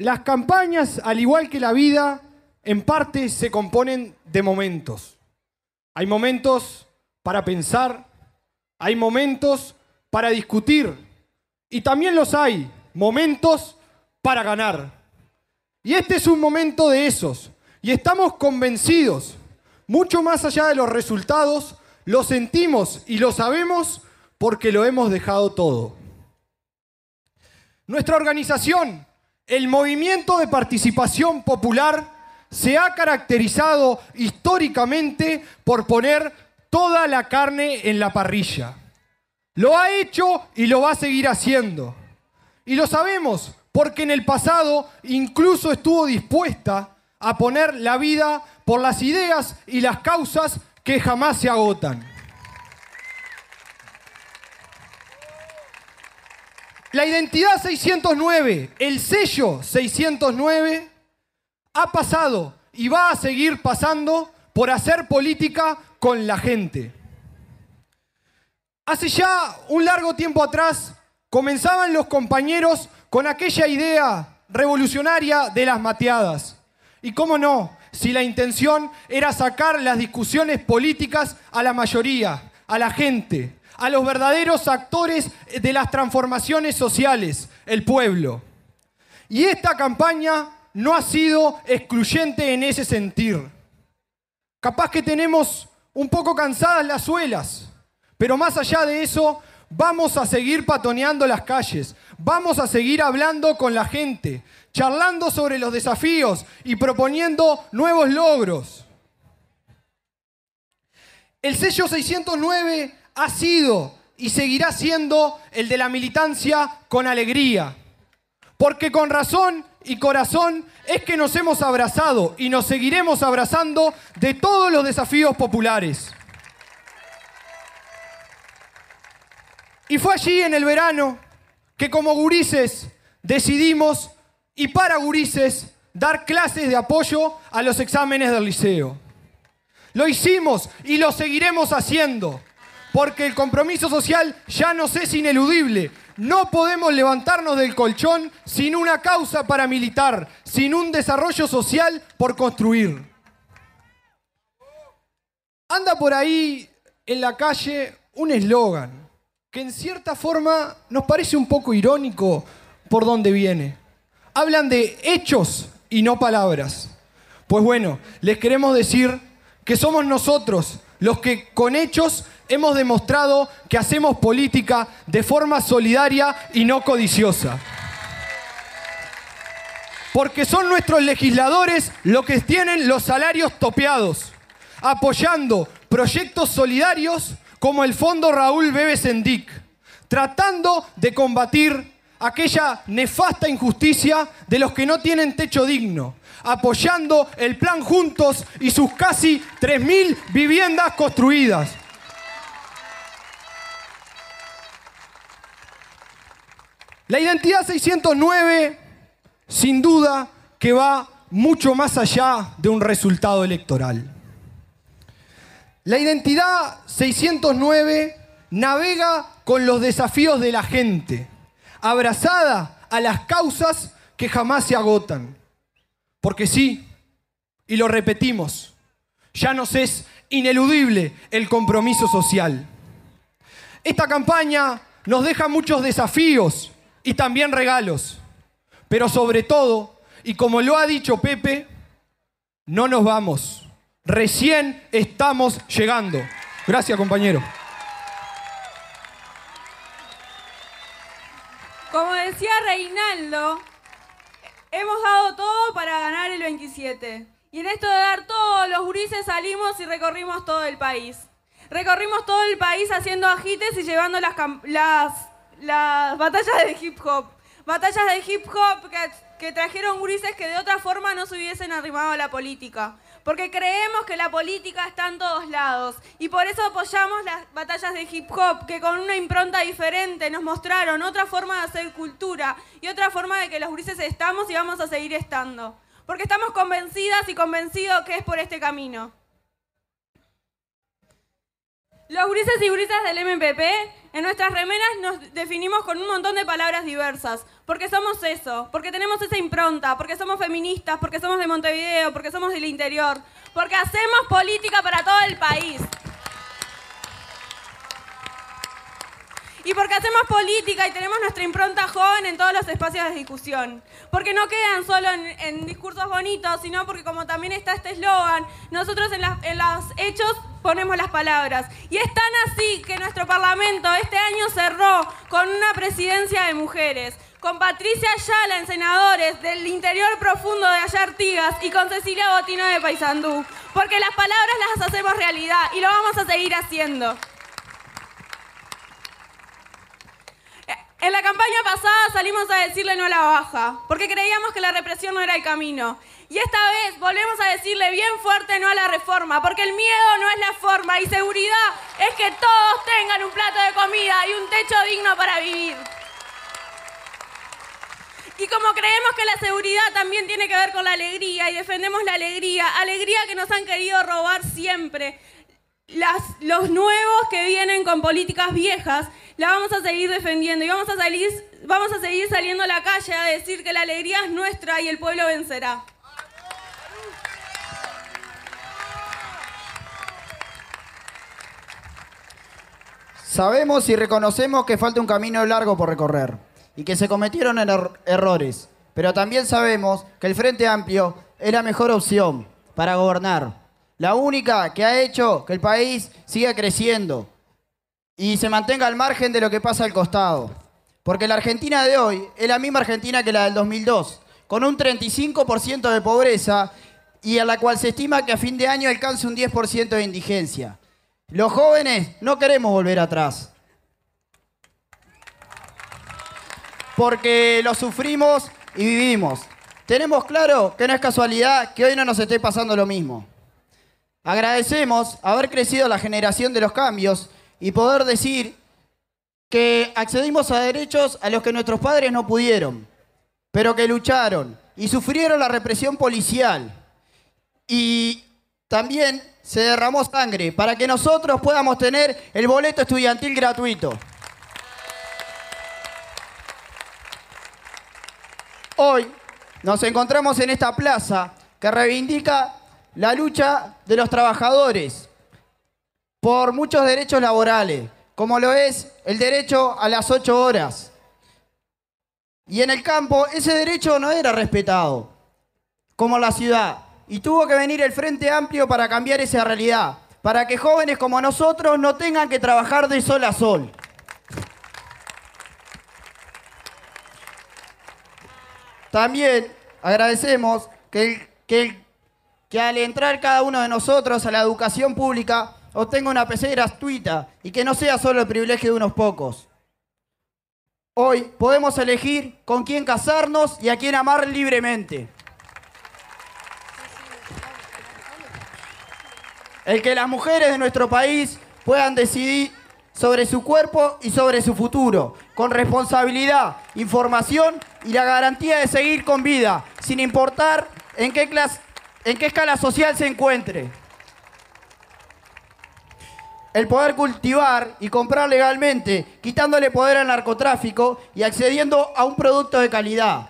las campañas, al igual que la vida, en parte se componen de momentos. Hay momentos para pensar, hay momentos para discutir y también los hay momentos para ganar. Y este es un momento de esos. Y estamos convencidos, mucho más allá de los resultados, lo sentimos y lo sabemos porque lo hemos dejado todo. Nuestra organización, el Movimiento de Participación Popular, se ha caracterizado históricamente por poner toda la carne en la parrilla. Lo ha hecho y lo va a seguir haciendo. Y lo sabemos porque en el pasado incluso estuvo dispuesta a poner la vida por las ideas y las causas que jamás se agotan. La identidad 609, el sello 609, ha pasado y va a seguir pasando por hacer política con la gente. Hace ya un largo tiempo atrás comenzaban los compañeros con aquella idea revolucionaria de las mateadas. Y cómo no, si la intención era sacar las discusiones políticas a la mayoría, a la gente, a los verdaderos actores de las transformaciones sociales, el pueblo. Y esta campaña no ha sido excluyente en ese sentir. Capaz que tenemos un poco cansadas las suelas, pero más allá de eso, vamos a seguir patoneando las calles, vamos a seguir hablando con la gente, charlando sobre los desafíos y proponiendo nuevos logros. El sello 609 ha sido y seguirá siendo el de la militancia con alegría, porque con razón y corazón es que nos hemos abrazado y nos seguiremos abrazando de todos los desafíos populares. Y fue allí en el verano que como gurises decidimos, y para gurises, dar clases de apoyo a los exámenes del liceo. Lo hicimos y lo seguiremos haciendo, porque el compromiso social ya nos es ineludible. No podemos levantarnos del colchón sin una causa paramilitar, sin un desarrollo social por construir. Anda por ahí en la calle un eslogan que en cierta forma nos parece un poco irónico por dónde viene. Hablan de hechos y no palabras. Pues bueno, les queremos decir que somos nosotros los que con hechos hemos demostrado que hacemos política de forma solidaria y no codiciosa. Porque son nuestros legisladores los que tienen los salarios topeados, apoyando proyectos solidarios como el Fondo Raúl Bebe Sendic, tratando de combatir aquella nefasta injusticia de los que no tienen techo digno, apoyando el plan Juntos y sus casi 3.000 viviendas construidas. La identidad 609, sin duda, que va mucho más allá de un resultado electoral. La identidad 609 navega con los desafíos de la gente, abrazada a las causas que jamás se agotan. Porque sí, y lo repetimos, ya nos es ineludible el compromiso social. Esta campaña nos deja muchos desafíos y también regalos, pero sobre todo, y como lo ha dicho Pepe, no nos vamos Recién estamos llegando. Gracias, compañero. Decía Reinaldo, hemos dado todo para ganar el 27. Y en esto de dar todo, los gurises salimos y recorrimos todo el país. Recorrimos todo el país haciendo ajites y llevando las, las, batallas de hip hop. Batallas de hip hop que, que trajeron gurises que de otra forma no se hubiesen arrimado a la política porque creemos que la política está en todos lados y por eso apoyamos las batallas de hip hop que con una impronta diferente nos mostraron otra forma de hacer cultura y otra forma de que los grises estamos y vamos a seguir estando, porque estamos convencidas y convencidos que es por este camino. Los grises y grisas del MPP, en nuestras remeras nos definimos con un montón de palabras diversas, porque somos eso, porque tenemos esa impronta, porque somos feministas, porque somos de Montevideo, porque somos del interior, porque hacemos política para todo el país. Y porque hacemos política y tenemos nuestra impronta joven en todos los espacios de discusión. Porque no quedan solo en, discursos bonitos, sino porque como también está este eslogan, nosotros en, los hechos ponemos las palabras. Y es tan así que nuestro Parlamento este año cerró con una presidencia de mujeres, con Patricia Ayala en senadores del interior profundo de Ayartigas y con Cecilia Botino de Paysandú. Porque las palabras las hacemos realidad y lo vamos a seguir haciendo. En la campaña pasada salimos a decirle no a la baja, porque creíamos que la represión no era el camino. Y esta vez volvemos a decirle bien fuerte no a la reforma, porque el miedo no es la forma y seguridad es que todos tengan un plato de comida y un techo digno para vivir. Y como creemos que la seguridad también tiene que ver con la alegría y defendemos la alegría, alegría que nos han querido robar siempre, los nuevos que vienen con políticas viejas, la vamos a seguir defendiendo y vamos a, salir, vamos a seguir saliendo a la calle a decir que la alegría es nuestra y el pueblo vencerá. Sabemos y reconocemos que falta un camino largo por recorrer y que se cometieron errores, pero también sabemos que el Frente Amplio es la mejor opción para gobernar la única que ha hecho que el país siga creciendo y se mantenga al margen de lo que pasa al costado. Porque la Argentina de hoy es la misma Argentina que la del 2002, con un 35% de pobreza y a la cual se estima que a fin de año alcance un 10% de indigencia. Los jóvenes no queremos volver atrás. Porque lo sufrimos y vivimos. Tenemos claro que no es casualidad que hoy no nos esté pasando lo mismo. Agradecemos haber crecido la generación de los cambios y poder decir que accedimos a derechos a los que nuestros padres no pudieron, pero que lucharon y sufrieron la represión policial. Y también se derramó sangre para que nosotros podamos tener el boleto estudiantil gratuito. Hoy nos encontramos en esta plaza que reivindica la lucha de los trabajadores por muchos derechos laborales, como lo es el derecho a las ocho horas. Y en el campo ese derecho no era respetado, como la ciudad. Y tuvo que venir el Frente Amplio para cambiar esa realidad, para que jóvenes como nosotros no tengan que trabajar de sol a sol. También agradecemos que que al entrar cada uno de nosotros a la educación pública obtenga una PC gratuita y que no sea solo el privilegio de unos pocos. Hoy podemos elegir con quién casarnos y a quién amar libremente. El que las mujeres de nuestro país puedan decidir sobre su cuerpo y sobre su futuro, con responsabilidad, información y la garantía de seguir con vida, sin importar en qué clase en qué escala social se encuentre. El poder cultivar y comprar legalmente, quitándole poder al narcotráfico y accediendo a un producto de calidad.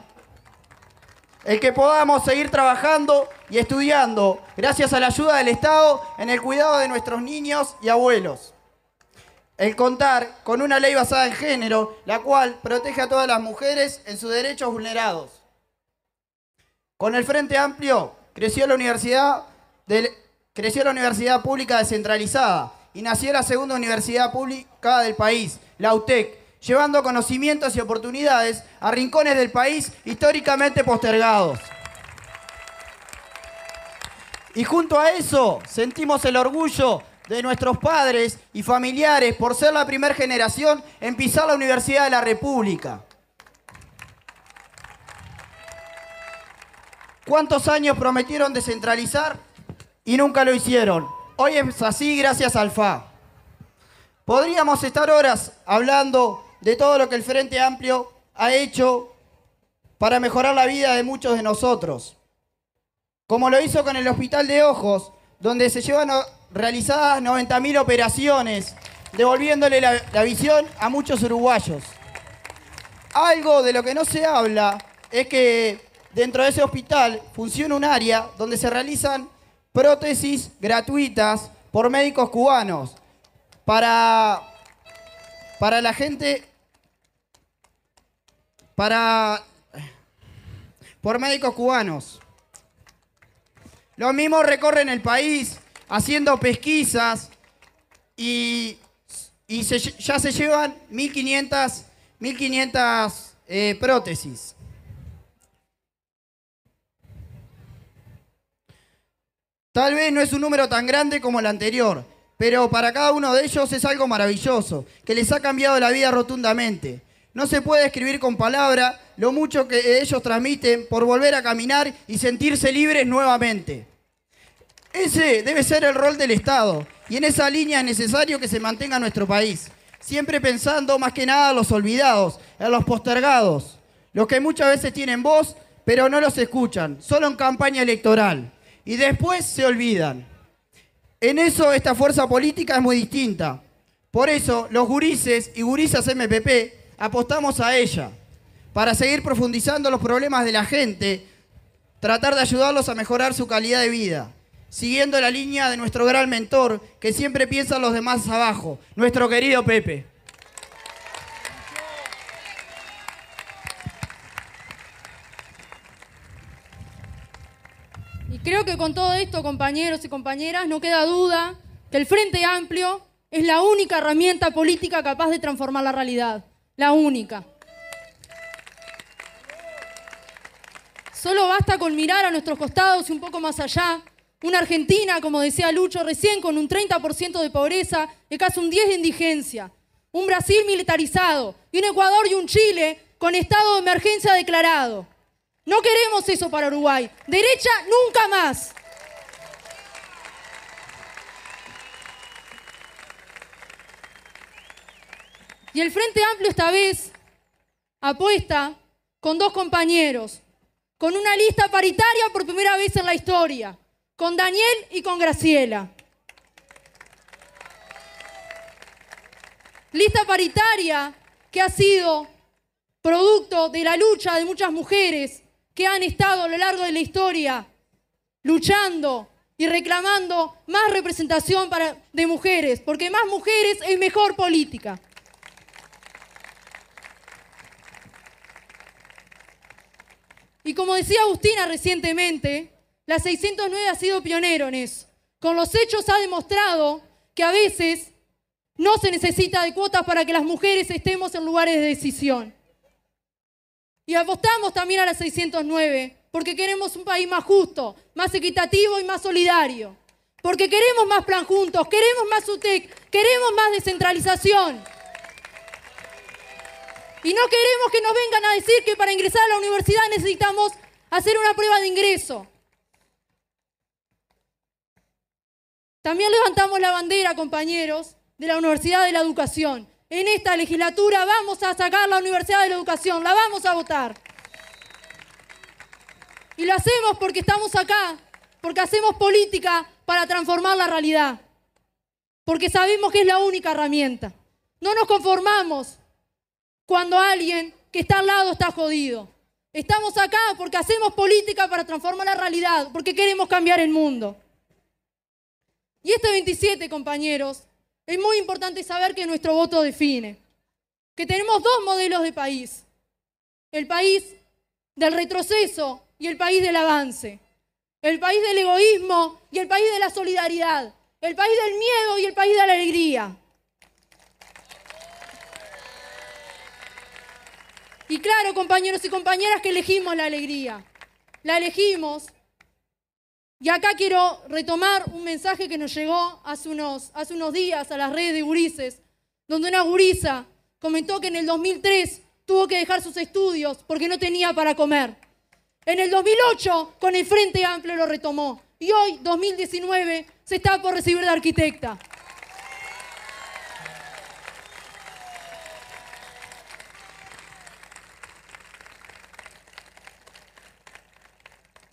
El que podamos seguir trabajando y estudiando gracias a la ayuda del Estado en el cuidado de nuestros niños y abuelos. El contar con una ley basada en género, la cual protege a todas las mujeres en sus derechos vulnerados. Con el Frente Amplio creció la universidad, pública descentralizada y nació la segunda universidad pública del país, la UTEC, llevando conocimientos y oportunidades a rincones del país históricamente postergados. Y junto a eso sentimos el orgullo de nuestros padres y familiares por ser la primera generación en pisar la Universidad de la República. ¿Cuántos años prometieron descentralizar y nunca lo hicieron? Hoy es así gracias al FA. Podríamos estar horas hablando de todo lo que el Frente Amplio ha hecho para mejorar la vida de muchos de nosotros. Como lo hizo con el Hospital de Ojos, donde se llevan realizadas 90.000 operaciones, devolviéndole la, la visión a muchos uruguayos. Algo de lo que no se habla es que dentro de ese hospital funciona un área donde se realizan prótesis gratuitas por médicos cubanos para, para la gente, para, por médicos cubanos. Los mismos recorren el país haciendo pesquisas y, y se- ya se llevan 1.500 1.500 eh, prótesis. Tal vez no es un número tan grande como el anterior, pero para cada uno de ellos es algo maravilloso, que les ha cambiado la vida rotundamente. No se puede escribir con palabra lo mucho que ellos transmiten por volver a caminar y sentirse libres nuevamente. Ese debe ser el rol del Estado, y en esa línea es necesario que se mantenga nuestro país, siempre pensando más que nada en los olvidados, en los postergados, los que muchas veces tienen voz, pero no los escuchan, solo en campaña electoral, y después se olvidan. En eso esta fuerza política es muy distinta. Por eso los gurises y gurisas MPP apostamos a ella, para seguir profundizando los problemas de la gente, tratar de ayudarlos a mejorar su calidad de vida, siguiendo la línea de nuestro gran mentor, que siempre piensa en los demás abajo, nuestro querido Pepe. Y creo que con todo esto, compañeros y compañeras, no queda duda que el Frente Amplio es la única herramienta política capaz de transformar la realidad. La única. Solo basta con mirar a nuestros costados y un poco más allá. Una Argentina, como decía Lucho recién, con un 30% de pobreza y casi un 10% de indigencia. Un Brasil militarizado y un Ecuador y un Chile con estado de emergencia declarado. No queremos eso para Uruguay. Derecha nunca más. Y el Frente Amplio esta vez apuesta con dos compañeros, con una lista paritaria por primera vez en la historia, con Daniel y con Graciela. Lista paritaria que ha sido producto de la lucha de muchas mujeres que han estado a lo largo de la historia luchando y reclamando más representación para- de mujeres, porque más mujeres es mejor política. Y como decía Agustina recientemente, la 609 ha sido pionero en eso. Con los hechos ha demostrado que a veces no se necesita de cuotas para que las mujeres estemos en lugares de decisión. Y apostamos también a la 609 porque queremos un país más justo, más equitativo y más solidario. Porque queremos más plan juntos, queremos más UTEC, queremos más descentralización. Y no queremos que nos vengan a decir que para ingresar a la universidad necesitamos hacer una prueba de ingreso. También levantamos la bandera, compañeros, de la Universidad de la Educación. En esta legislatura vamos a sacar la Universidad de la Educación, la vamos a votar. Y lo hacemos porque estamos acá, porque hacemos política para transformar la realidad. Porque sabemos que es la única herramienta. No nos conformamos cuando alguien que está al lado está jodido. Estamos acá porque hacemos política para transformar la realidad, porque queremos cambiar el mundo. Y este 27, compañeros, es muy importante saber que nuestro voto define. Que tenemos dos modelos de país. El país del retroceso y el país del avance. El país del egoísmo y el país de la solidaridad. El país del miedo y el país de la alegría. Y claro, compañeros y compañeras, que elegimos la alegría. La elegimos. Y acá quiero retomar un mensaje que nos llegó hace unos, días a las redes de gurises, donde una gurisa comentó que en el 2003 tuvo que dejar sus estudios porque no tenía para comer. En el 2008, con el Frente Amplio lo retomó. Y hoy, 2019, se está por recibir de arquitecta.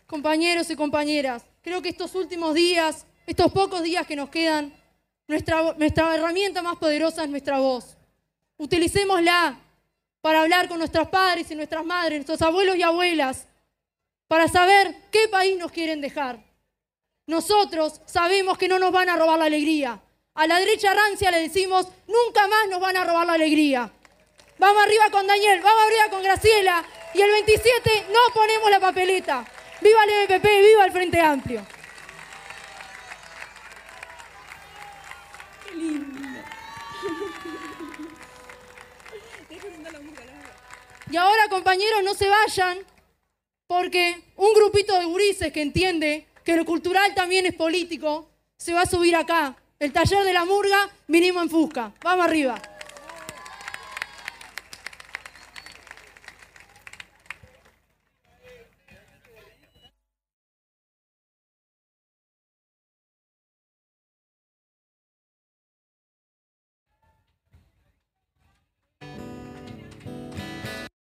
Compañeros y compañeras, creo que estos últimos días estos pocos días que nos quedan, nuestra, herramienta más poderosa es nuestra voz. Utilicémosla para hablar con nuestros padres y nuestras madres, nuestros abuelos y abuelas, para saber qué país nos quieren dejar. Nosotros sabemos que no nos van a robar la alegría. A la derecha rancia le decimos, nunca más nos van a robar la alegría. Vamos arriba con Daniel, vamos arriba con Graciela y el 27 no ponemos la papeleta. ¡Viva el MPP! ¡Viva el Frente Amplio! Y ahora, compañeros, no se vayan, porque un grupito de gurises que entiende que lo cultural también es político, se va a subir acá. El taller de la murga, vinimos en Fusca. Vamos arriba.